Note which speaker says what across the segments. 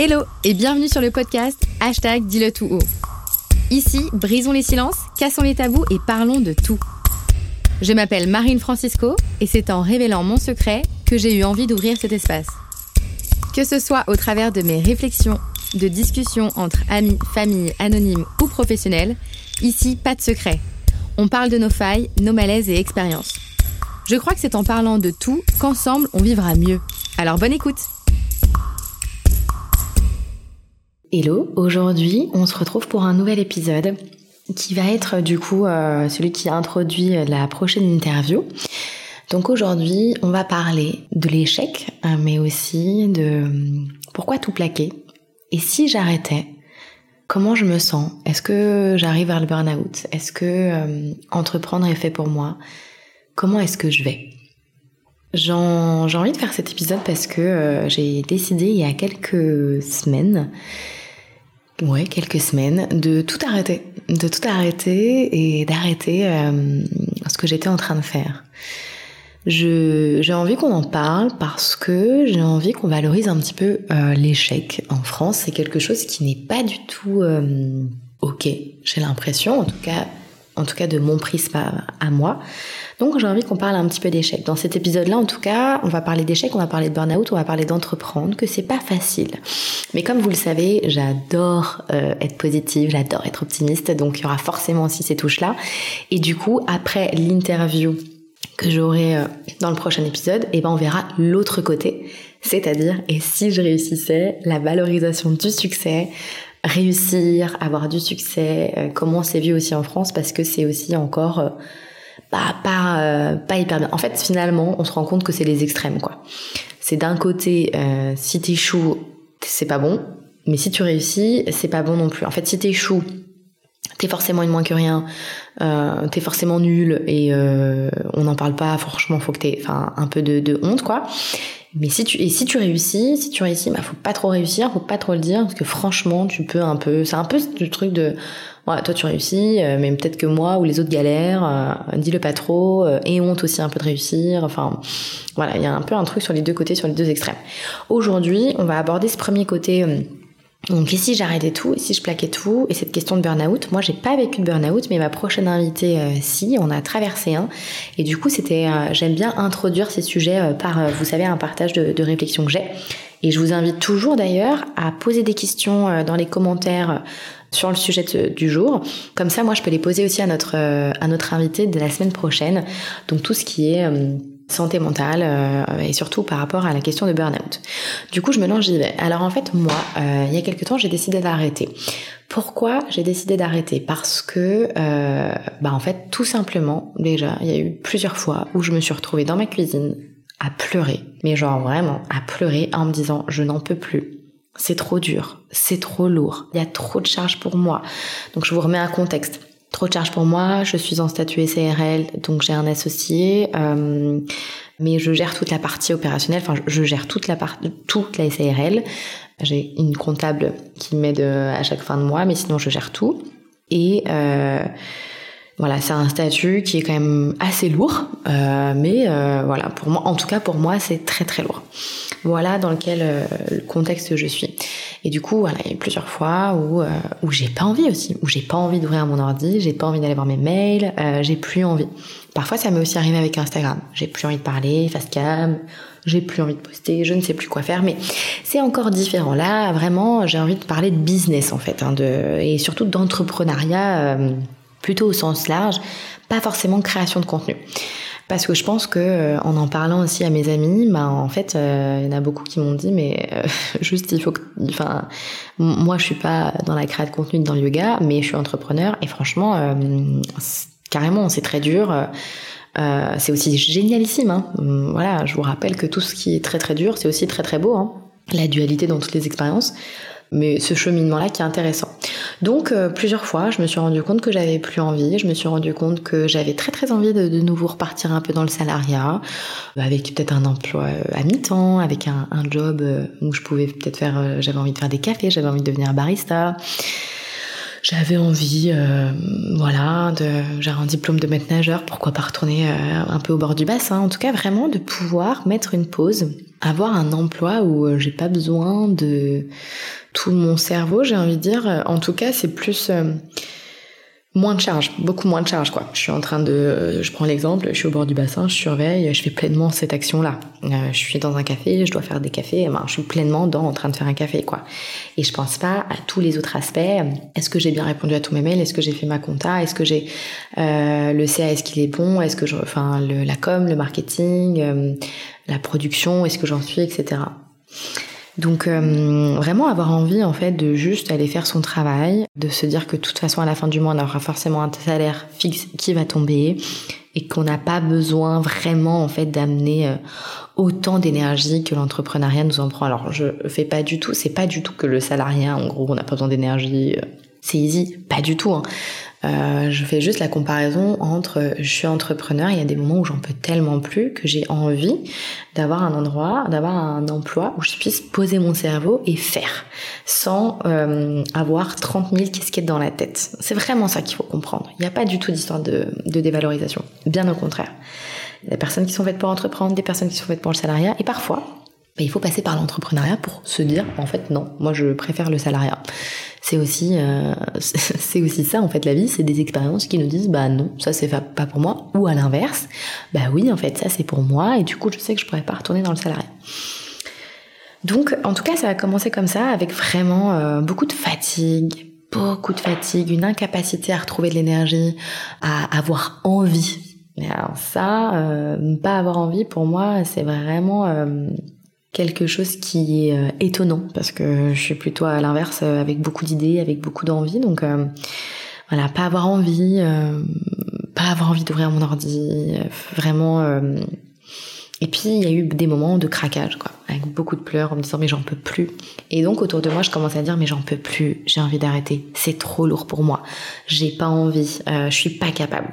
Speaker 1: Hello et bienvenue sur le podcast Hashtag Dis-le tout haut. Ici, brisons les silences, cassons les tabous et parlons de tout. Je m'appelle Marine Francisco et c'est en révélant mon secret que j'ai eu envie d'ouvrir cet espace. Que ce soit au travers de mes réflexions, de discussions entre amis, familles, anonymes ou professionnels, ici, pas de secret. On parle de nos failles, nos malaises et expériences. Je crois que c'est en parlant de tout qu'ensemble on vivra mieux. Alors bonne écoute Hello, aujourd'hui on se retrouve pour un nouvel épisode qui va être du coup euh, celui qui introduit la prochaine interview. Donc aujourd'hui on va parler de l'échec euh, mais aussi de euh, pourquoi tout plaquer et si j'arrêtais comment je me sens Est-ce que j'arrive vers le burn-out Est-ce que entreprendre est fait pour moi Comment est-ce que je vais? J'ai envie de faire cet épisode parce que j'ai décidé il y a quelques semaines ouais, quelques semaines, de tout arrêter, de tout arrêter et d'arrêter euh, ce que j'étais en train de faire. J'ai envie qu'on en parle parce que j'ai envie qu'on valorise un petit peu euh, l'échec. En France, c'est quelque chose qui n'est pas du tout euh, ok. J'ai l'impression, en tout cas, en tout cas de mon prisme à moi. Donc j'ai envie qu'on parle un petit peu d'échecs. Dans cet épisode-là, en tout cas, on va parler d'échecs, on va parler de burn-out, on va parler d'entreprendre, que c'est pas facile. Mais comme vous le savez, j'adore euh, être positive, j'adore être optimiste, donc il y aura forcément aussi ces touches-là. Et du coup, après l'interview que j'aurai euh, dans le prochain épisode, eh ben on verra l'autre côté, c'est-à-dire et si je réussissais, la valorisation du succès, réussir, avoir du succès, euh, comment c'est vu aussi en France parce que c'est aussi encore bah, pas, euh, pas hyper bien. En fait, finalement, on se rend compte que c'est les extrêmes, quoi. C'est d'un côté, euh, si t'échoues, c'est pas bon, mais si tu réussis, c'est pas bon non plus. En fait, si t'échoues, t'es forcément une moins que rien, euh, t'es forcément nul et euh, on n'en parle pas. Franchement, faut que t'aies, enfin, un peu de, honte, quoi. Mais si tu et si tu réussis, si tu réussis, bah faut pas trop réussir, faut pas trop le dire parce que franchement, tu peux un peu. C'est un peu du truc de ouais, toi tu réussis, euh, mais peut-être que moi ou les autres galèrent, euh, dis-le pas trop, euh, et honte aussi un peu de réussir, enfin voilà, il y a un peu un truc sur les deux côtés, sur les deux extrêmes. Aujourd'hui, on va aborder ce premier côté... donc ici j'arrêtais tout, ici je plaquais tout, et cette question de burn-out, moi j'ai pas vécu de burn-out, mais ma prochaine invitée si, on a traversé un, et du coup c'était, j'aime bien introduire ces sujets par, vous savez, un partage de, réflexion que j'ai, et je vous invite toujours d'ailleurs à poser des questions dans les commentaires sur le sujet du jour. Comme ça, moi, je peux les poser aussi à notre, euh, à notre invité de la semaine prochaine. Donc tout ce qui est euh, santé mentale euh, et surtout par rapport à la question de burn-out. Du coup, je me lance, j'y vais. Alors en fait, moi, il y a quelques temps, j'ai décidé d'arrêter. Pourquoi j'ai décidé d'arrêter? Parce que, bah en fait, tout simplement, déjà, il y a eu plusieurs fois où je me suis retrouvée dans ma cuisine à pleurer, mais genre vraiment à pleurer en me disant je n'en peux plus c'est trop dur, c'est trop lourd, il y a trop de charges pour moi. Donc je vous remets un contexte. Trop de charges pour moi, je suis en statut SARL, donc j'ai un associé, euh, mais je gère toute la partie opérationnelle, enfin je gère toute la partie, toute la SARL. J'ai une comptable qui m'aide à chaque fin de mois, mais sinon je gère tout. Et euh, voilà, c'est un statut qui est quand même assez lourd, euh, mais euh, voilà, pour moi, en tout cas pour moi, c'est très très lourd. Voilà dans lequel euh, le contexte je suis. Et du coup, voilà, il y a eu plusieurs fois où où j'ai pas envie aussi, où j'ai pas envie d'ouvrir mon ordi, j'ai pas envie d'aller voir mes mails, j'ai plus envie. Parfois, ça m'est aussi arrivé avec Instagram. J'ai plus envie de parler, face cam, j'ai plus envie de poster, je ne sais plus quoi faire, mais c'est encore différent. Là, vraiment, j'ai envie de parler de business en fait, hein, de, et surtout d'entrepreneuriat plutôt au sens large, pas forcément création de contenu. Parce que je pense que euh, en en parlant aussi à mes amis, bah en fait, euh, il y en a beaucoup qui m'ont dit mais euh, juste il faut que, enfin, moi je suis pas dans la création de contenu dans le yoga, mais je suis entrepreneur et franchement, carrément c'est très dur. c'est aussi génialissime. Hein. Voilà, je vous rappelle que tout ce qui est très très dur, c'est aussi très très beau. Hein. La dualité dans toutes les expériences mais ce cheminement-là qui est intéressant. Donc euh, plusieurs fois, je me suis rendu compte que j'avais plus envie, je me suis rendu compte que j'avais très très envie de, de, nouveau repartir un peu dans le salariat, euh, avec peut-être un emploi euh, à mi-temps, avec un, un, job où je pouvais peut-être faire, j'avais envie de faire des cafés, j'avais envie de devenir barista. J'avais envie, euh, voilà, j'ai un diplôme de maître nageur, pourquoi pas retourner un peu au bord du bassin. En tout cas, vraiment de pouvoir mettre une pause avoir un emploi où j'ai pas besoin de tout mon cerveau, j'ai envie de dire. En tout cas, c'est plus moins de charge, beaucoup moins de charge quoi. Je suis en train de, je prends l'exemple, je suis au bord du bassin, je surveille, je fais pleinement cette action-là. Euh, je suis dans un café, je dois faire des cafés, ben, je suis pleinement dans en train de faire un café quoi. Et je pense pas à tous les autres aspects. Est-ce que j'ai bien répondu à tous mes mails? Est-ce que j'ai fait ma compta? Est-ce que j'ai euh, le CA Est-ce qu'il est bon? Est-ce que je, enfin la com, le marketing, euh, la production Est-ce que j'en suis, etc. Donc euh, vraiment avoir envie en fait de juste aller faire son travail, de se dire que de toute façon à la fin du mois on aura forcément un salaire fixe qui va tomber et qu'on n'a pas besoin vraiment en fait d'amener euh, autant d'énergie que l'entrepreneuriat nous en prend. Alors je fais pas du tout, c'est pas du tout que le salariat en gros on n'a pas besoin d'énergie, euh, c'est easy, pas du tout. Hein. Euh, je fais juste la comparaison entre je suis entrepreneur, il y a des moments où j'en peux tellement plus que j'ai envie d'avoir un endroit, d'avoir un emploi où je puisse poser mon cerveau et faire sans euh, avoir 30 000 casquettes dans la tête. C'est vraiment ça qu'il faut comprendre. Il n'y a pas du tout d'histoire de, de dévalorisation, bien au contraire. Il y a des personnes qui sont faites pour entreprendre, des personnes qui sont faites pour le salariat et parfois bah, il faut passer par l'entrepreneuriat pour se dire en fait non, moi je préfère le salariat c'est aussi euh, c'est aussi ça en fait la vie. C'est des expériences qui nous disent bah non ça c'est pas pour moi. Ou à l'inverse bah oui en fait ça c'est pour moi. Et du coup je sais que je pourrais pas retourner dans le salariat. Donc en tout cas ça a commencé comme ça avec vraiment euh, beaucoup de fatigue beaucoup de fatigue une incapacité à retrouver de l'énergie à avoir envie. Alors ça euh, pas avoir envie pour moi c'est vraiment quelque chose qui est euh, étonnant parce que je suis plutôt à l'inverse euh, avec beaucoup d'idées, avec beaucoup d'envie. Donc euh, voilà, pas avoir envie, pas avoir envie d'ouvrir mon ordi, vraiment. Et puis il y a eu des moments de craquage, quoi, avec beaucoup de pleurs en me disant mais j'en peux plus. Et donc autour de moi, je commençais à dire mais j'en peux plus, j'ai envie d'arrêter, c'est trop lourd pour moi, j'ai pas envie, je suis pas capable.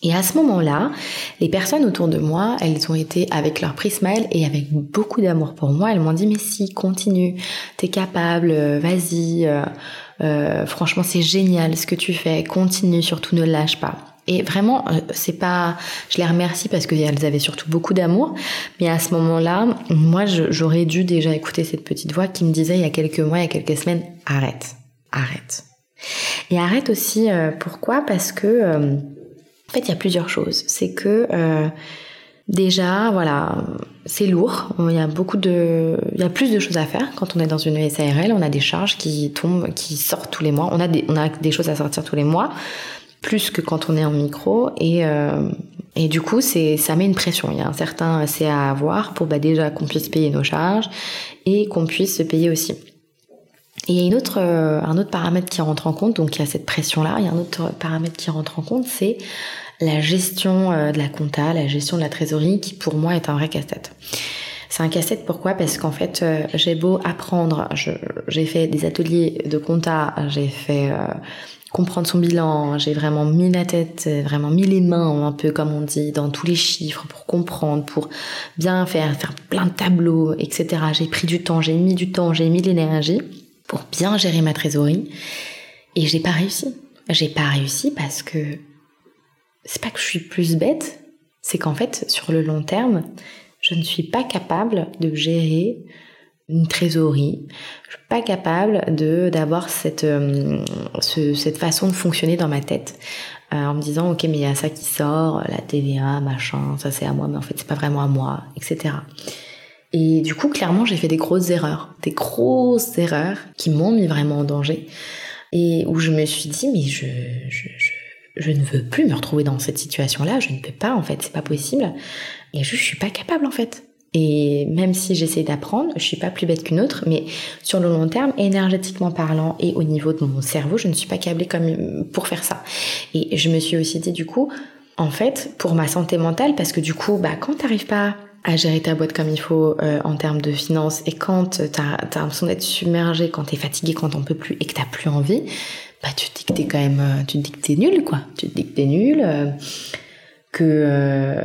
Speaker 1: Et à ce moment-là, les personnes autour de moi, elles ont été avec leur prismile et avec beaucoup d'amour pour moi. Elles m'ont dit mais si, continue, t'es capable, euh, vas-y. Euh, euh, franchement, c'est génial ce que tu fais. Continue, surtout ne lâche pas. Et vraiment, c'est pas, je les remercie parce qu'elles avaient surtout beaucoup d'amour. Mais à ce moment-là, moi, j'aurais dû déjà écouter cette petite voix qui me disait il y a quelques mois, il y a quelques semaines, arrête, arrête. Et arrête aussi, pourquoi? Parce que en fait, il y a plusieurs choses. C'est que euh, déjà, voilà, c'est lourd. Il y a beaucoup de, il y a plus de choses à faire quand on est dans une SARL. On a des charges qui tombent, qui sortent tous les mois. On a des, choses à sortir tous les mois, plus que quand on est en micro. Et euh, et du coup, c'est, ça met une pression. Il y a un certain CA à avoir pour bah, déjà qu'on puisse payer nos charges et qu'on puisse se payer aussi. Et il y a une autre, euh, un autre paramètre qui rentre en compte, donc il y a cette pression-là, il y a un autre paramètre qui rentre en compte, c'est la gestion euh, de la compta, la gestion de la trésorerie, qui pour moi est un vrai casse-tête. C'est un casse-tête pourquoi? Parce qu'en fait, euh, j'ai beau apprendre, j'ai fait des ateliers de compta, j'ai fait comprendre son bilan, j'ai vraiment mis la tête, vraiment mis les mains, un peu comme on dit, dans tous les chiffres pour comprendre, pour bien faire, faire plein de tableaux, etc. J'ai pris du temps, j'ai mis du temps, j'ai mis l'énergie pour bien gérer ma trésorerie. Et j'ai pas réussi. J'ai pas réussi parce que c'est pas que je suis plus bête, c'est qu'en fait, sur le long terme, je ne suis pas capable de gérer une trésorerie. Je suis pas capable de d'avoir cette euh, façon de fonctionner dans ma tête euh, en me disant ok mais il y a ça qui sort, la TVA, machin, ça c'est à moi mais en fait c'est pas vraiment à moi, etc. Et du coup, clairement, j'ai fait des grosses erreurs, des grosses erreurs qui m'ont mis vraiment en danger. Et où je me suis dit, mais je, je, je, je ne veux plus me retrouver dans cette situation-là, je ne peux pas, en fait, c'est pas possible. Et je, je suis pas capable, en fait. Et même si j'essaie d'apprendre, je suis pas plus bête qu'une autre, mais sur le long terme, énergétiquement parlant et au niveau de mon cerveau, je ne suis pas câblée comme pour faire ça. Et je me suis aussi dit du coup, en fait, pour ma santé mentale, parce que du coup, bah, quand t'arrives pas à gérer ta boîte comme il faut euh, en termes de finances et quand t'as as, l'impression d'être submergé, quand t'es fatigué, quand t'en peux plus et que t'as plus envie, bah tu te dis que t'es quand même, euh, tu te dis que t'es nul quoi. Tu te dis que t'es nul, euh, que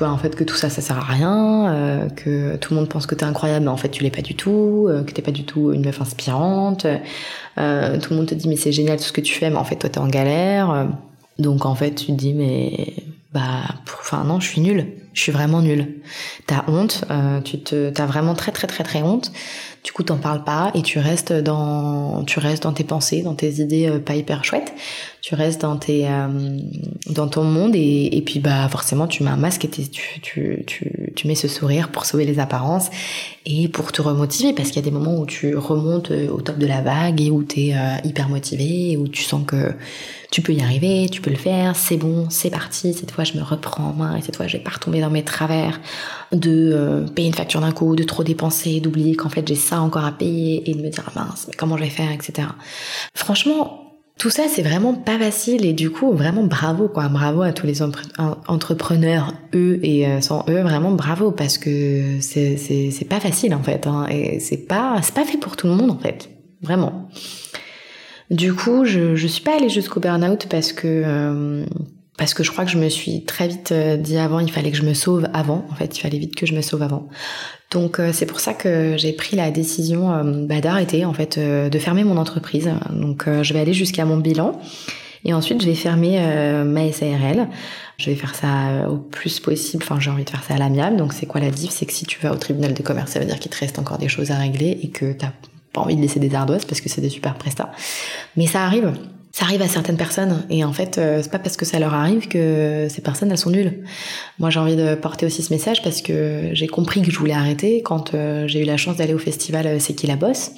Speaker 1: bah, en fait que tout ça ça sert à rien, que tout le monde pense que t'es incroyable mais en fait tu l'es pas du tout, que t'es pas du tout une meuf inspirante. tout le monde te dit mais c'est génial tout ce que tu fais mais en fait toi t'es en galère. donc en fait tu te dis mais bah enfin non je suis nulle Je suis vraiment nulle. T'as honte, euh, tu te, t'as vraiment très très très très honte. Du coup, t'en parles pas et tu restes dans, tu restes dans tes pensées, dans tes idées euh, pas hyper chouettes. Tu restes dans tes, euh, dans ton monde et, et puis bah forcément tu mets un masque et tu, tu, tu, tu mets ce sourire pour sauver les apparences et pour te remotiver parce qu'il y a des moments où tu remontes au top de la vague et où t'es hyper motivé, où tu sens que tu peux y arriver, tu peux le faire, c'est bon, c'est parti, cette fois je me reprends en main et cette fois je vais pas retomber dans mes travers de euh, payer une facture d'un coup, de trop dépenser, d'oublier qu'en fait j'ai ça encore à payer et de me dire ah mince, mais comment je vais faire, etc. Franchement, tout ça, c'est vraiment pas facile et du coup, vraiment bravo quoi, bravo à tous les entrepreneurs, eux et euh, sans eux, vraiment bravo parce que c'est pas facile en fait hein, et c'est pas pas fait pour tout le monde en fait, vraiment. Du coup, je je suis pas allée jusqu'au burn-out parce que euh, parce que je crois que je me suis très vite euh, dit avant, il fallait que je me sauve avant. En fait, il fallait vite que je me sauve avant. Donc euh, c'est pour ça que j'ai pris la décision euh, bah, d'arrêter en fait, de fermer mon entreprise. Donc je vais aller jusqu'à mon bilan et ensuite je vais fermer ma SARL. Je vais faire ça au plus possible. Enfin, j'ai envie de faire ça à l'amiable. Donc c'est quoi la diff? C'est que si tu vas au tribunal de commerce, ça veut dire qu'il te reste encore des choses à régler et que t'as pas envie de laisser des ardoises parce que c'est des super prestats. Mais ça arrive ça arrive à certaines personnes et en fait euh, c'est pas parce que ça leur arrive que ces personnes elles sont nulles. Moi j'ai envie de porter aussi ce message parce que j'ai compris que je voulais arrêter quand euh, j'ai eu la chance d'aller au festival euh, C'est qui la bosse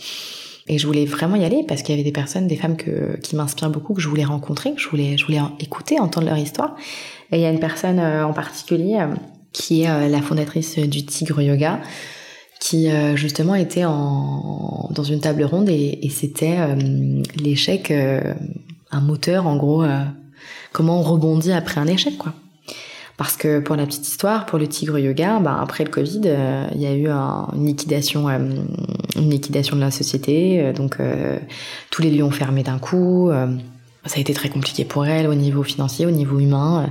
Speaker 1: et je voulais vraiment y aller parce qu'il y avait des personnes, des femmes que, qui m'inspirent beaucoup que je voulais rencontrer, que je voulais je voulais écouter, entendre leur histoire. Et il y a une personne en particulier qui est la fondatrice du Tigre Yoga qui justement était en, dans une table ronde et, et c'était l'échec un moteur, en gros, euh, comment on rebondit après un échec, quoi. Parce que pour la petite histoire, pour le Tigre Yoga, bah, après le Covid, euh, il y a eu une liquidation, euh, une liquidation de la société. donc tous les lieux ont fermé d'un coup. Ça a été très compliqué pour elle au niveau financier, au niveau humain.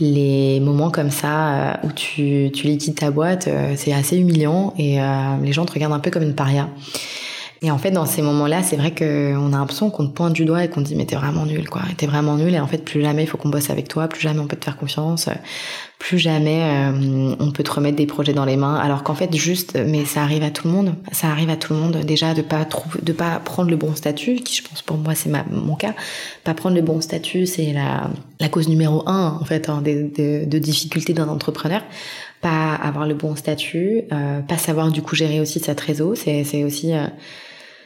Speaker 1: Les moments comme ça où tu, tu liquides ta boîte, c'est assez humiliant et les gens te regardent un peu comme une paria. Et en fait, dans ces moments-là, c'est vrai qu'on a l'impression qu'on te pointe du doigt et qu'on te dit mais t'es vraiment nul, quoi. T'es vraiment nul. Et en fait, plus jamais il faut qu'on bosse avec toi, plus jamais on peut te faire confiance, plus jamais euh, on peut te remettre des projets dans les mains. Alors qu'en fait, juste, mais ça arrive à tout le monde. Ça arrive à tout le monde déjà de pas de pas prendre le bon statut. Qui, je pense pour moi, c'est mon cas. Pas prendre le bon statut, c'est la, la cause numéro un en fait hein, de, de difficultés d'un entrepreneur pas avoir le bon statut, euh, pas savoir du coup gérer aussi sa trésor, c'est aussi euh,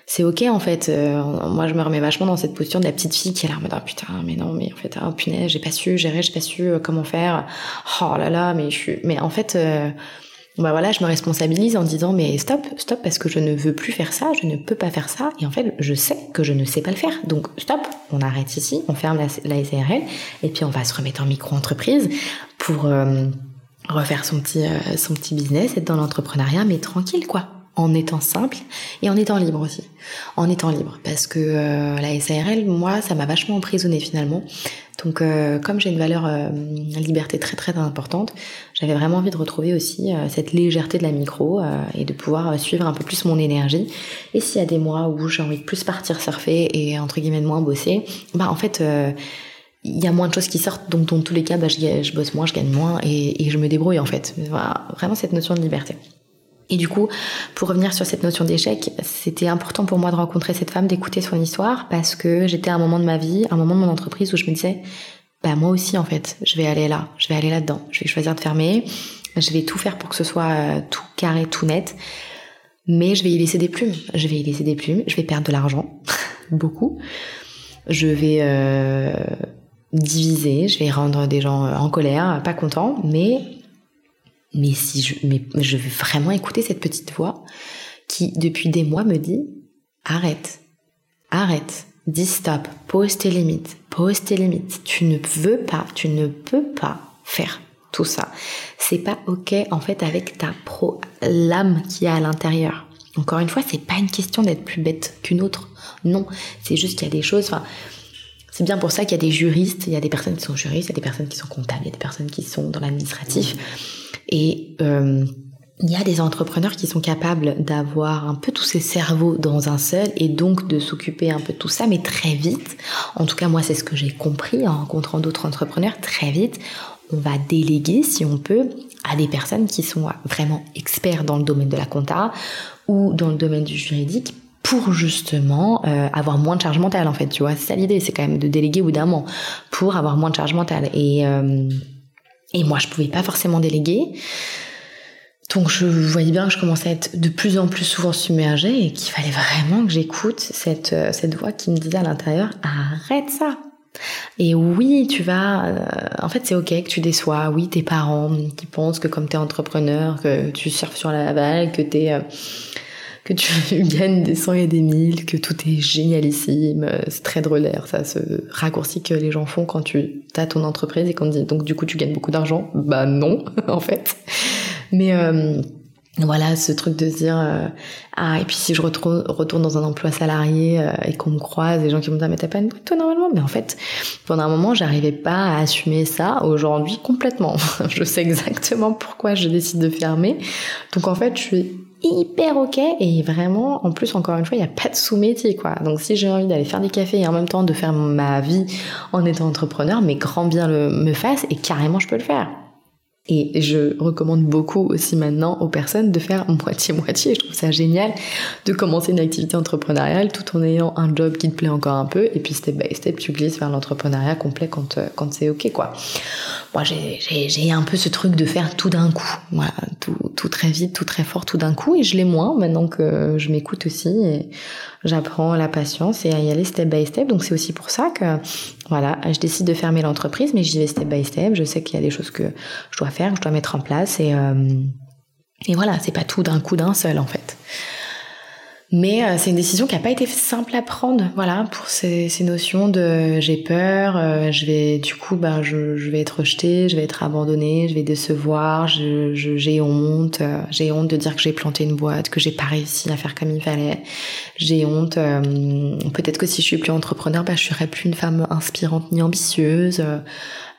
Speaker 1: c'est ok en fait. Euh, moi, je me remets vachement dans cette posture de la petite fille qui est là en mode oh, putain, mais non, mais en fait, oh punaise, j'ai pas su gérer, j'ai pas su euh, comment faire. Oh là là, mais je suis, mais en fait, euh, bah voilà, je me responsabilise en disant mais stop, stop, parce que je ne veux plus faire ça, je ne peux pas faire ça, et en fait, je sais que je ne sais pas le faire. Donc stop, on arrête ici, on ferme la, la SARL, et puis on va se remettre en micro-entreprise pour refaire son petit, son petit business, être dans l'entrepreneuriat, mais tranquille quoi en étant simple et en étant libre aussi. En étant libre. Parce que euh, la SARL, moi, ça m'a vachement emprisonnée finalement. Donc euh, comme j'ai une valeur euh, liberté très très importante, j'avais vraiment envie de retrouver aussi cette légèreté de la micro et de pouvoir suivre un peu plus mon énergie. Et s'il y a des mois où j'ai envie de plus partir surfer et entre guillemets de moins bosser, bah en fait il y a moins de choses qui sortent, donc dans tous les cas, bah, je, je bosse moins, je gagne moins et, et je me débrouille en fait. Voilà, vraiment cette notion de liberté. Et du coup, pour revenir sur cette notion d'échec, c'était important pour moi de rencontrer cette femme, d'écouter son histoire, parce que j'étais à un moment de ma vie, un moment de mon entreprise où je me disais, bah moi aussi en fait, je vais aller là, je vais aller là-dedans, je vais choisir de fermer, je vais tout faire pour que ce soit euh, tout carré, tout net, mais je vais y laisser des plumes, je vais y laisser des plumes, je vais perdre de l'argent, beaucoup, je vais euh, diviser, je vais rendre des gens euh, en colère, pas contents, mais mais si je, mais je veux vraiment écouter cette petite voix qui, depuis des mois, me dit arrête, arrête, dis stop, pose tes limites, pose tes limites. Tu ne veux pas, tu ne peux pas faire tout ça. C'est pas ok en fait avec ta pro l'âme qui a à l'intérieur. Encore une fois, c'est pas une question d'être plus bête qu'une autre. Non, c'est juste qu'il y a des choses. Enfin, c'est bien pour ça qu'il y a des juristes, il y a des personnes qui sont juristes, il y a des personnes qui sont comptables, il y a des personnes qui sont dans l'administratif. Et euh, il y a des entrepreneurs qui sont capables d'avoir un peu tous ces cerveaux dans un seul et donc de s'occuper un peu de tout ça, mais très vite. En tout cas, moi, c'est ce que j'ai compris en rencontrant d'autres entrepreneurs. Très vite, on va déléguer si on peut à des personnes qui sont vraiment experts dans le domaine de la compta ou dans le domaine du juridique pour justement euh, avoir moins de charge mentale en fait tu vois c'est ça l'idée c'est quand même de déléguer au bout d'un moment pour avoir moins de charge mentale et euh, et moi je pouvais pas forcément déléguer donc je voyais bien que je commençais à être de plus en plus souvent submergée et qu'il fallait vraiment que j'écoute cette, euh, voix qui me disait à l'intérieur arrête ça. Et oui, tu vas... Euh, en fait, c'est ok que tu déçois. Oui, tes parents qui pensent que comme tu es entrepreneur, que tu surfes sur la vague, que t'es... Euh, que tu gagnes des cent et des mille, que tout est génialissime, c'est très drôlaire, ça, ce raccourci que les gens font quand tu as ton entreprise et qu'on dit donc du coup tu gagnes beaucoup d'argent. Bah non, en fait. Mais euh, voilà, ce truc de se dire euh, ah et puis si je retourne, dans un emploi salarié euh, et qu'on me croise, des gens qui me disent mais t'as pas une toi normalement, mais en fait pendant un moment j'arrivais pas à assumer ça. Aujourd'hui complètement, je sais exactement pourquoi je décide de fermer. Donc en fait je suis hyper ok et vraiment en plus encore une fois il n'y a pas de sous-métier quoi donc si j'ai envie d'aller faire des cafés et en même temps de faire ma vie en étant entrepreneur mais grand bien me fasse et carrément je peux le faire et je recommande beaucoup aussi maintenant aux personnes de faire moitié-moitié. Je trouve ça génial de commencer une activité entrepreneuriale tout en ayant un job qui te plaît encore un peu. Et puis step by step, tu glisses vers l'entrepreneuriat complet quand, euh, quand c'est ok, quoi. Moi, j'ai un peu ce truc de faire tout d'un coup. Voilà, tout, tout très vite, tout très fort, tout d'un coup. Et je l'ai moins maintenant que je m'écoute aussi. Et j'apprends la patience et à y aller step by step. Donc c'est aussi pour ça que voilà, je décide de fermer l'entreprise, mais j'y vais step by step. Je sais qu'il y a des choses que je dois faire, que je dois mettre en place et euh, et voilà, c'est pas tout d'un coup d'un seul en fait. Mais euh, c'est une décision qui n'a pas été simple à prendre, voilà, pour ces, ces notions de j'ai peur, euh, je vais du coup, ben je, vais être rejetée, je vais être abandonnée, je vais décevoir, j'ai je, honte, euh, j'ai honte de dire que j'ai planté une boîte, que j'ai pas réussi à faire comme il fallait, j'ai honte. Peut-être que si je suis plus entrepreneur, ben je serai plus une femme inspirante ni ambitieuse.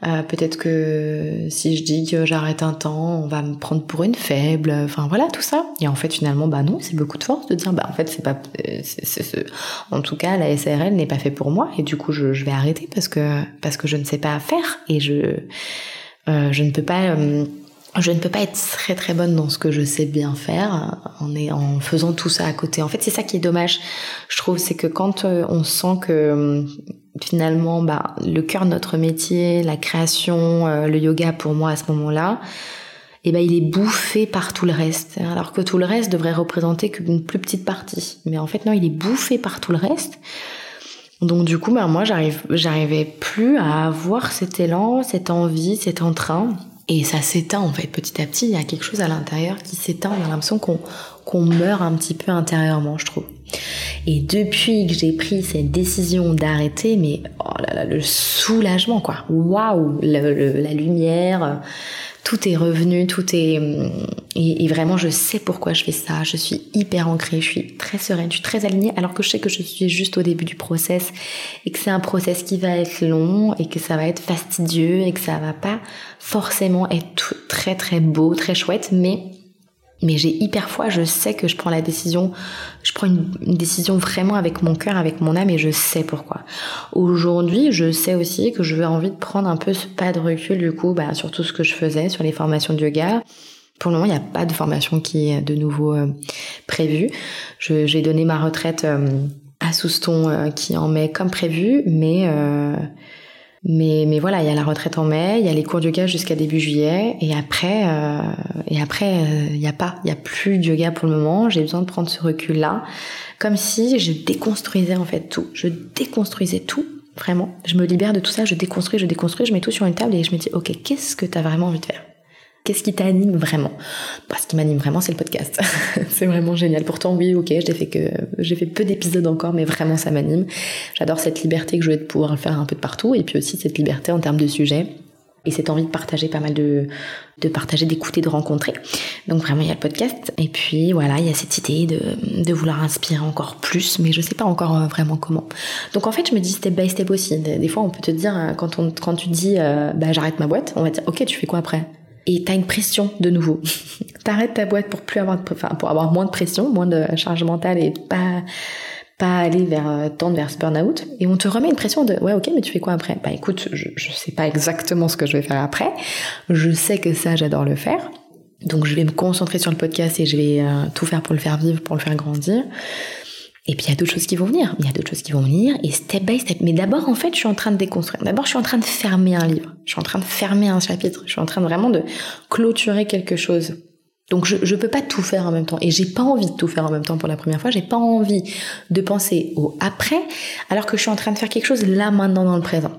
Speaker 1: Euh, peut-être que si je dis que j'arrête un temps, on va me prendre pour une faible. Enfin voilà tout ça. Et en fait finalement bah non, c'est beaucoup de force de dire bah en fait c'est pas, euh, c'est, en tout cas la SRL n'est pas fait pour moi et du coup je, je, vais arrêter parce que parce que je ne sais pas faire et je euh, je ne peux pas je ne peux pas être très très bonne dans ce que je sais bien faire en faisant tout ça à côté. En fait, c'est ça qui est dommage, je trouve, c'est que quand on sent que finalement, bah, le cœur de notre métier, la création, euh, le yoga pour moi à ce moment-là, eh ben, il est bouffé par tout le reste. Alors que tout le reste devrait représenter qu'une plus petite partie. Mais en fait, non, il est bouffé par tout le reste. Donc du coup, bah, moi, j'arrivais plus à avoir cet élan, cette envie, cet entrain. Et ça s'éteint en fait petit à petit. Il y a quelque chose à l'intérieur qui s'éteint. On a l'impression qu'on qu'on meurt un petit peu intérieurement, je trouve. Et depuis que j'ai pris cette décision d'arrêter, mais oh là là, le soulagement quoi. Waouh, la lumière, tout est revenu, tout est et, vraiment je sais pourquoi je fais ça. Je suis hyper ancrée, je suis très sereine, je suis très alignée, alors que je sais que je suis juste au début du process et que c'est un process qui va être long et que ça va être fastidieux et que ça va pas forcément être très très beau, très chouette, mais mais j'ai hyper foi, je sais que je prends la décision, je prends une, décision vraiment avec mon cœur, avec mon âme et je sais pourquoi. Aujourd'hui, je sais aussi que je veux envie de prendre un peu ce pas de recul du coup bah, sur tout ce que je faisais, sur les formations de yoga. Pour le moment, il n'y a pas de formation qui est de nouveau euh, prévue. J'ai donné ma retraite euh, à Souston euh, qui en met comme prévu, mais mais, mais voilà, il y a la retraite en mai, il y a les cours de yoga jusqu'à début juillet, et après, euh, et après, euh, il n'y a pas, il y a plus de yoga pour le moment. J'ai besoin de prendre ce recul-là, comme si je déconstruisais en fait tout. Je déconstruisais tout, vraiment. Je me libère de tout ça, je déconstruis, je déconstruis, je mets tout sur une table et je me dis, ok, qu'est-ce que tu as vraiment envie de faire? Qu'est-ce qui t'anime vraiment? Bah, Ce qui m'anime vraiment, c'est le podcast. c'est vraiment génial. Pourtant, oui, ok, j'ai fait que j'ai fait peu d'épisodes encore, mais vraiment, ça m'anime. J'adore cette liberté que je veux de pouvoir le faire un peu de partout, et puis aussi cette liberté en termes de sujets et cette envie de partager pas mal de de partager, d'écouter, de rencontrer. Donc vraiment il y a le podcast et puis voilà il y a cette idée de, de vouloir inspirer encore plus, mais je sais pas encore euh, vraiment comment. Donc en fait je me dis step by step aussi. Des, fois on peut te dire euh, quand on quand tu dis euh, bah j'arrête ma boîte, on va dire ok tu fais quoi après? Et t'as une pression de nouveau. T'arrêtes ta boîte pour plus avoir, enfin, pour avoir moins de pression, moins de charge mentale et pas pas aller vers euh, tendre vers ce burn-out. Et on te remet une pression de ouais ok mais tu fais quoi après? Bah écoute je, je sais pas exactement ce que je vais faire après. Je sais que ça j'adore le faire. Donc je vais me concentrer sur le podcast et je vais euh, tout faire pour le faire vivre pour le faire grandir et puis il y a d'autres choses qui vont venir, il y a d'autres choses qui vont venir, et step by step. Mais d'abord, en fait, je suis en train de déconstruire. D'abord, je suis en train de fermer un livre. Je suis en train de fermer un chapitre. Je suis en train de vraiment de clôturer quelque chose. Donc je, je peux pas tout faire en même temps. Et j'ai pas envie de tout faire en même temps pour la première fois. J'ai pas envie de penser au après, alors que je suis en train de faire quelque chose là, maintenant, dans le présent.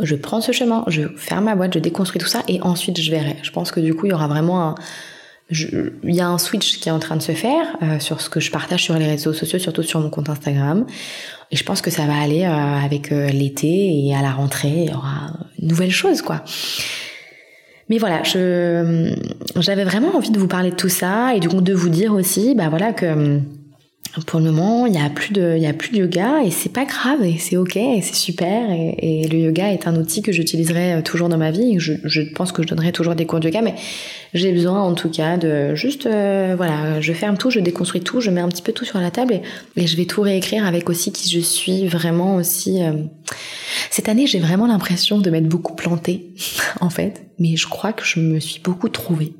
Speaker 1: Je prends ce chemin, je ferme ma boîte, je déconstruis tout ça, et ensuite je verrai. Je pense que du coup, il y aura vraiment un il y a un switch qui est en train de se faire euh, sur ce que je partage sur les réseaux sociaux, surtout sur mon compte Instagram. Et je pense que ça va aller euh, avec euh, l'été et à la rentrée, il y aura une nouvelle chose, quoi. Mais voilà, je, j'avais vraiment envie de vous parler de tout ça et du coup de vous dire aussi, bah voilà que pour le moment, il y a plus de, il y a plus de yoga et c'est pas grave et c'est ok et c'est super et, le yoga est un outil que j'utiliserai euh, toujours dans ma vie. Je, je, pense que je donnerai toujours des cours de yoga, mais j'ai besoin en tout cas de juste, euh, voilà, je ferme tout, je déconstruis tout, je mets un petit peu tout sur la table et, et je vais tout réécrire avec aussi qui je suis vraiment aussi. Euh... Cette année, j'ai vraiment l'impression de m'être beaucoup plantée en fait, mais je crois que je me suis beaucoup trouvée.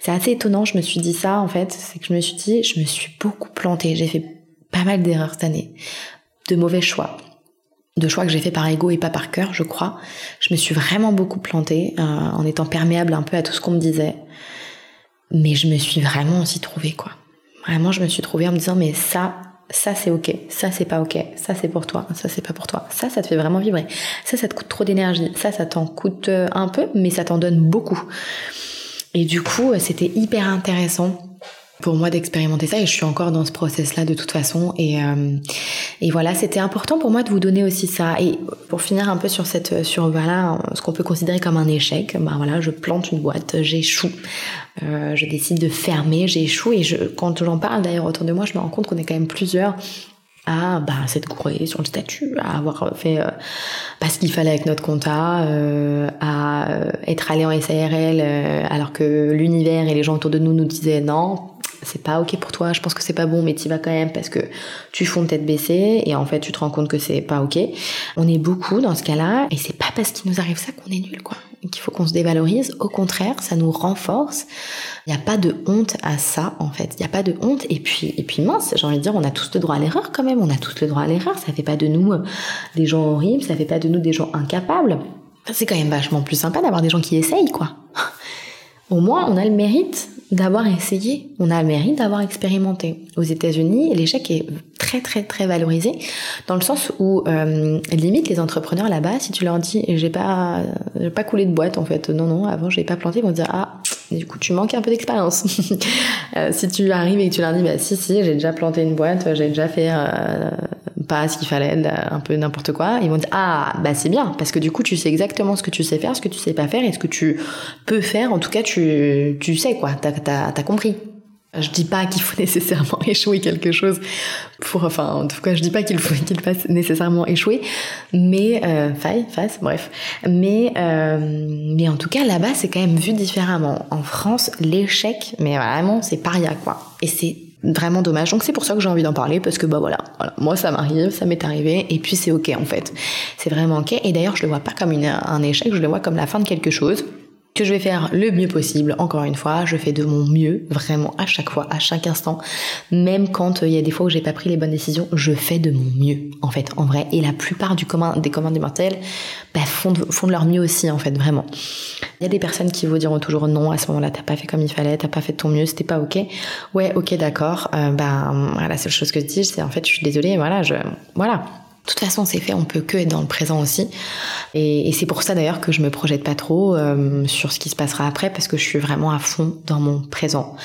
Speaker 1: C'est assez étonnant, je me suis dit ça en fait, c'est que je me suis dit, je me suis beaucoup plantée, j'ai fait pas mal d'erreurs cette année, de mauvais choix, de choix que j'ai fait par ego et pas par cœur, je crois. Je me suis vraiment beaucoup plantée euh, en étant perméable un peu à tout ce qu'on me disait, mais je me suis vraiment aussi trouvée quoi. Vraiment, je me suis trouvée en me disant mais ça, ça c'est ok, ça c'est pas ok, ça c'est pour toi, ça c'est pas pour toi, ça ça te fait vraiment vibrer, ça ça te coûte trop d'énergie, ça ça t'en coûte euh, un peu, mais ça t'en donne beaucoup. Et du coup, euh, c'était hyper intéressant pour moi d'expérimenter ça et je suis encore dans ce process là de toute façon. Et euh, et voilà c'était important pour moi de vous donner aussi ça. Et pour finir un peu sur cette sur voilà ce qu'on peut considérer comme un échec bah voilà je plante une boîte j'échoue euh, je décide de fermer j'échoue et je quand j'en parle d'ailleurs autour de moi je me rends compte qu'on est quand même plusieurs à bah, s'être couré sur le statut, à avoir fait euh, pas ce qu'il fallait avec notre compta, euh, à être allé en SARL alors que l'univers et les gens autour de nous nous disaient non, c'est pas ok pour toi, je pense que c'est pas bon, mais t'y vas quand même parce que tu fonds tête baissée et en fait tu te rends compte que c'est pas ok. On est beaucoup dans ce cas-là et c'est pas parce qu'il nous arrive ça qu'on est nul quoi, qu'il faut qu'on se dévalorise. Au contraire, ça nous renforce. Il n'y a pas de honte à ça en fait. Il n'y a pas de honte et puis et puis mince, j'ai envie de dire, on a tous le droit à l'erreur quand même. On a tous le droit à l'erreur. Ça fait pas de nous des gens horribles, ça fait pas de nous des gens incapables. C'est quand même vachement plus sympa d'avoir des gens qui essayent quoi. Au moins, on a le mérite d'avoir essayé, on a le mérite d'avoir expérimenté. Aux États-Unis, l'échec est très très très valorisé dans le sens où euh, limite les entrepreneurs là-bas, si tu leur dis j'ai pas pas coulé de boîte en fait, non non, avant j'ai pas planté, ils vont dire ah du coup tu manques un peu d'expérience. euh, si tu arrives et que tu leur dis bah si si j'ai déjà planté une boîte, j'ai déjà fait euh, pas ce qu'il fallait, un peu n'importe quoi, ils vont dire ah bah c'est bien parce que du coup tu sais exactement ce que tu sais faire, ce que tu sais pas faire et ce que tu peux faire. En tout cas tu tu sais quoi, t'as t'as as compris. Je dis pas qu'il faut nécessairement échouer quelque chose pour, enfin, en tout cas, je dis pas qu'il faut qu'il fasse nécessairement échouer, mais euh, faille, face, bref. Mais, euh, mais en tout cas, là-bas, c'est quand même vu différemment. En France, l'échec, mais vraiment, c'est paria quoi. Et c'est vraiment dommage. Donc c'est pour ça que j'ai envie d'en parler parce que bah voilà, voilà. moi ça m'arrive, ça m'est arrivé et puis c'est ok en fait. C'est vraiment ok. Et d'ailleurs je le vois pas comme un échec, je le vois comme la fin de quelque chose que je vais faire le mieux possible. Encore une fois, je fais de mon mieux, vraiment à chaque fois, à chaque instant. Même quand euh, il y a des fois où j'ai pas pris les bonnes décisions, je fais de mon mieux, en fait, en vrai. Et la plupart du commun, des communs des mortels bah, font, de, leur mieux aussi, en fait, vraiment. Il y a des personnes qui vous diront toujours non, à ce moment-là, t'as pas fait comme il fallait, t'as pas fait ton mieux, c'était pas ok. Ouais, ok, d'accord. Euh, ben, la seule chose que je dis, c'est en fait, je suis désolée, voilà, je, voilà de toute façon, c'est fait, on peut que être dans le présent aussi. Et, et c'est pour ça d'ailleurs que je me projette pas trop euh, sur ce qui se passera après, parce que je suis vraiment à fond dans mon présent.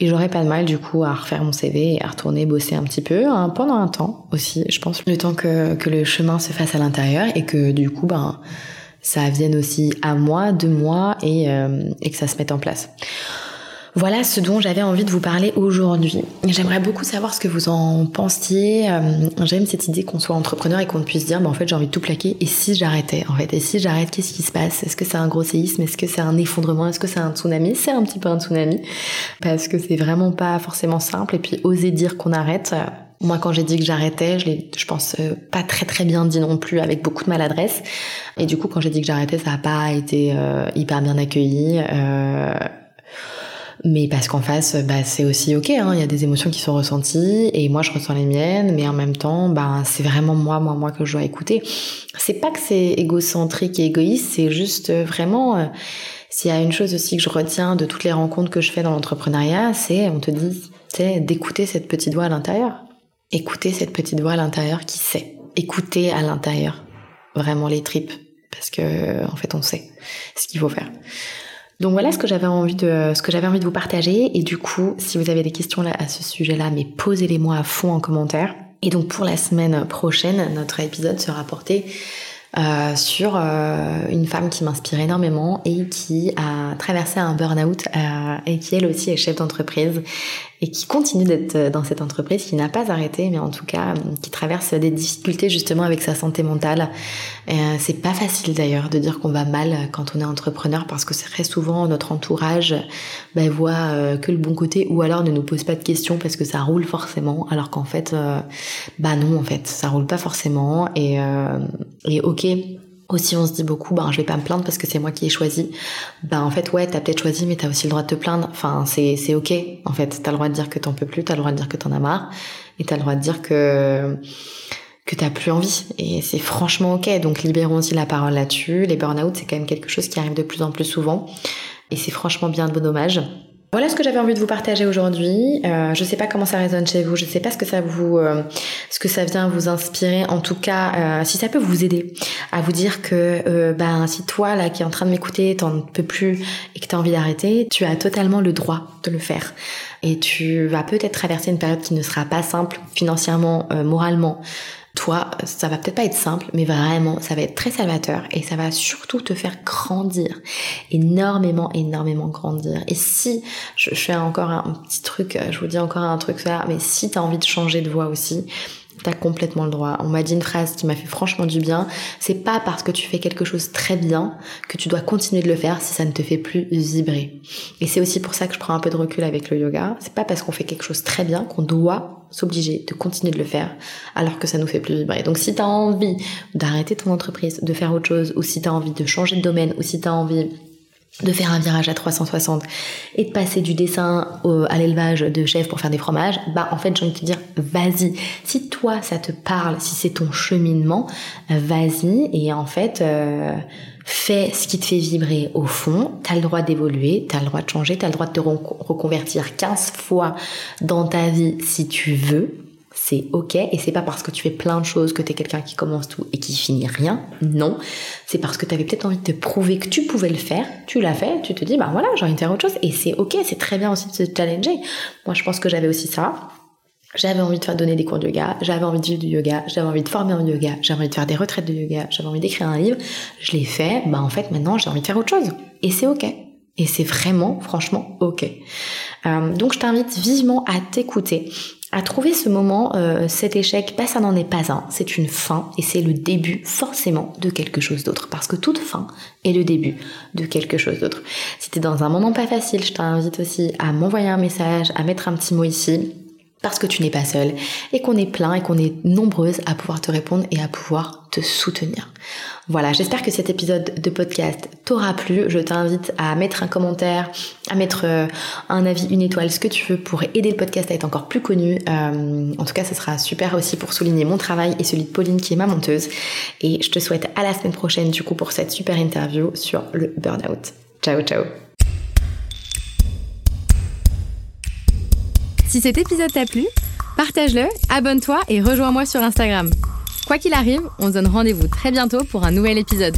Speaker 1: Et j'aurais pas de mal du coup à refaire mon CV et à retourner bosser un petit peu hein, pendant un temps aussi. Je pense le temps que, que le chemin se fasse à l'intérieur et que du coup, ben ça vienne aussi à moi, de moi et, euh, et que ça se mette en place. Voilà ce dont j'avais envie de vous parler aujourd'hui. J'aimerais beaucoup savoir ce que vous en pensiez. Euh, j'aime cette idée qu'on soit entrepreneur et qu'on puisse dire, bah, en fait, j'ai envie de tout plaquer. Et si j'arrêtais, en fait, et si j'arrête, qu'est-ce qui se passe? Est-ce que c'est un gros séisme Est-ce que c'est un effondrement? Est-ce que c'est un tsunami? C'est un petit peu un tsunami parce que c'est vraiment pas forcément simple. Et puis oser dire qu'on arrête, Moi, quand j'ai dit que j'arrêtais, je l'ai, je pense, euh, pas très très bien dit non plus, avec beaucoup de maladresse. Et du coup, quand j'ai dit que j'arrêtais, ça n'a pas été euh, hyper bien accueilli. Euh, mais parce qu'en face, bah, c'est aussi ok. Hein, il y a des émotions qui sont ressenties et moi, je ressens les miennes. Mais en même temps, bah, c'est vraiment moi, moi, moi que je dois écouter. C'est pas que c'est égocentrique et égoïste, c'est juste vraiment. s'il y a une chose aussi que je retiens de toutes les rencontres que je fais dans l'entrepreneuriat, c'est on te dit, c'est d'écouter cette petite voix à l'intérieur écouter cette petite voix à l'intérieur qui sait. Écouter à l'intérieur vraiment les tripes parce que en fait on sait ce qu'il faut faire. Donc voilà ce que j'avais envie de ce que j'avais envie de vous partager et du coup si vous avez des questions à ce sujet-là mais posez-les-moi à fond en commentaire. Et donc pour la semaine prochaine, notre épisode sera porté euh, sur euh, une femme qui m'inspire énormément et qui a traversé un burn-out euh, et qui elle aussi est chef d'entreprise et qui continue d'être dans cette entreprise, qui n'a pas arrêté, mais en tout cas qui traverse des difficultés justement avec sa santé mentale. c'est pas facile d'ailleurs de dire qu'on va mal quand on est entrepreneur parce que très souvent notre entourage bah, voit que le bon côté ou alors ne nous pose pas de questions parce que ça roule forcément, alors qu'en fait, bah non en fait, ça roule pas forcément et, et ok aussi on se dit beaucoup ben je vais pas me plaindre parce que c'est moi qui ai choisi. Ben en fait ouais t'as peut-être choisi mais t'as aussi le droit de te plaindre. Enfin c'est c'est ok en fait. T'as le droit de dire que t'en peux plus t'as le droit de dire que t'en as marre. Et t'as le droit de dire que que t'as plus envie. Et c'est franchement ok. Donc libérons aussi la parole là-dessus. Les burn-out c'est quand même quelque chose qui arrive de plus en plus souvent. Et c'est franchement bien de dommage voilà ce que j'avais envie de vous partager aujourd'hui. Euh, je sais pas comment ça résonne chez vous, je sais pas ce que ça vous, euh, ce que ça vient vous inspirer. En tout cas, euh, si ça peut vous aider à vous dire que, euh, ben, si toi là qui est en train de m'écouter, t'en peux plus et que t'as envie d'arrêter, tu as totalement le droit de le faire. Et tu vas peut-être traverser une période qui ne sera pas simple financièrement, moralement, toi, ça va peut-être pas être simple, mais vraiment, ça va être très salvateur et ça va surtout te faire grandir, énormément, énormément grandir. Et si, je, fais encore un, petit truc, je vous dis encore un truc ça, mais si tu envie de changer de voix aussi, T'as complètement le droit. On m'a dit une phrase qui m'a fait franchement du bien. C'est pas parce que tu fais quelque chose très bien que tu dois continuer de le faire si ça ne te fait plus vibrer. Et c'est aussi pour ça que je prends un peu de recul avec le yoga. C'est pas parce qu'on fait quelque chose très bien qu'on doit s'obliger de continuer de le faire alors que ça nous fait plus vibrer. Donc si tu as envie d'arrêter ton entreprise, de faire autre chose, ou si tu as envie de changer de domaine, ou si tu as envie de faire un virage à 360 et de passer du dessin à l'élevage de chèvres pour faire des fromages, bah en fait j'ai envie de te dire vas-y. Si toi ça te parle, si c'est ton cheminement, vas-y et en fait euh, fais ce qui te fait vibrer au fond, t'as le droit d'évoluer, t'as le droit de changer, t'as le droit de te reconvertir 15 fois dans ta vie si tu veux, c'est ok et c'est pas parce que tu fais plein de choses que tu es quelqu'un qui commence tout et qui finit rien. Non, c'est parce que tu avais peut-être envie de te prouver que tu pouvais le faire, tu l'as fait, tu te dis bah voilà, j'ai envie de faire autre chose et c'est ok, c'est très bien aussi de se challenger. Moi, je pense que j'avais aussi ça. J'avais envie de faire donner des cours de yoga, j'avais envie de vivre du yoga, j'avais envie de former en yoga, j'avais envie de faire des retraites de yoga, j'avais envie d'écrire un livre. Je l'ai fait, bah en fait maintenant j'ai envie de faire autre chose. Et c'est ok. Et c'est vraiment, franchement, ok. Euh, donc je t'invite vivement à t'écouter, à trouver ce moment, euh, cet échec, bah, ça n'en est pas un, c'est une fin et c'est le début forcément de quelque chose d'autre. Parce que toute fin est le début de quelque chose d'autre. Si tu es dans un moment pas facile, je t'invite aussi à m'envoyer un message, à mettre un petit mot ici parce que tu n'es pas seule et qu'on est plein et qu'on est nombreuses à pouvoir te répondre et à pouvoir te soutenir. Voilà, j'espère que cet épisode de podcast t'aura plu. Je t'invite à mettre un commentaire, à mettre euh, un avis, une étoile, ce que tu veux pour aider le podcast à être encore plus connu. Euh, en tout cas, ce sera super aussi pour souligner mon travail et celui de Pauline qui est ma monteuse. Et je te souhaite à la semaine prochaine du coup pour cette super interview sur le burn-out. Ciao, ciao
Speaker 2: Si cet épisode t'a plu, partage-le, abonne-toi et rejoins-moi sur Instagram. Quoi qu'il arrive, on se donne rendez-vous très bientôt pour un nouvel épisode.